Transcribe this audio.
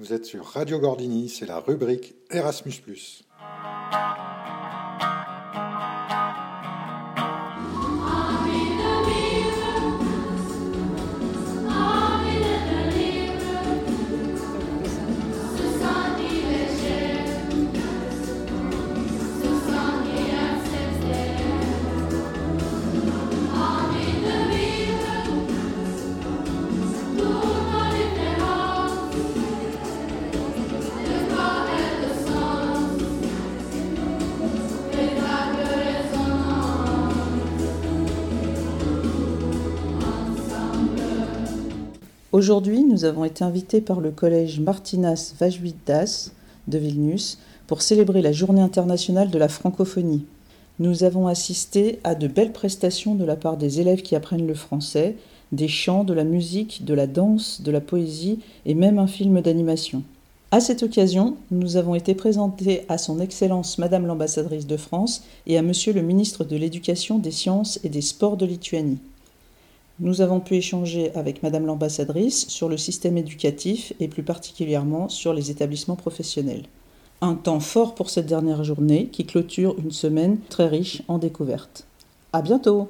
Vous êtes sur Radio Gordini, c'est la rubrique Erasmus. Aujourd'hui, nous avons été invités par le collège Martinas Vajvidas de Vilnius pour célébrer la Journée internationale de la francophonie. Nous avons assisté à de belles prestations de la part des élèves qui apprennent le français, des chants, de la musique, de la danse, de la poésie et même un film d'animation. À cette occasion, nous avons été présentés à Son Excellence Madame l'ambassadrice de France et à Monsieur le ministre de l'Éducation, des Sciences et des Sports de Lituanie. Nous avons pu échanger avec Madame l'ambassadrice sur le système éducatif et plus particulièrement sur les établissements professionnels. Un temps fort pour cette dernière journée qui clôture une semaine très riche en découvertes. À bientôt!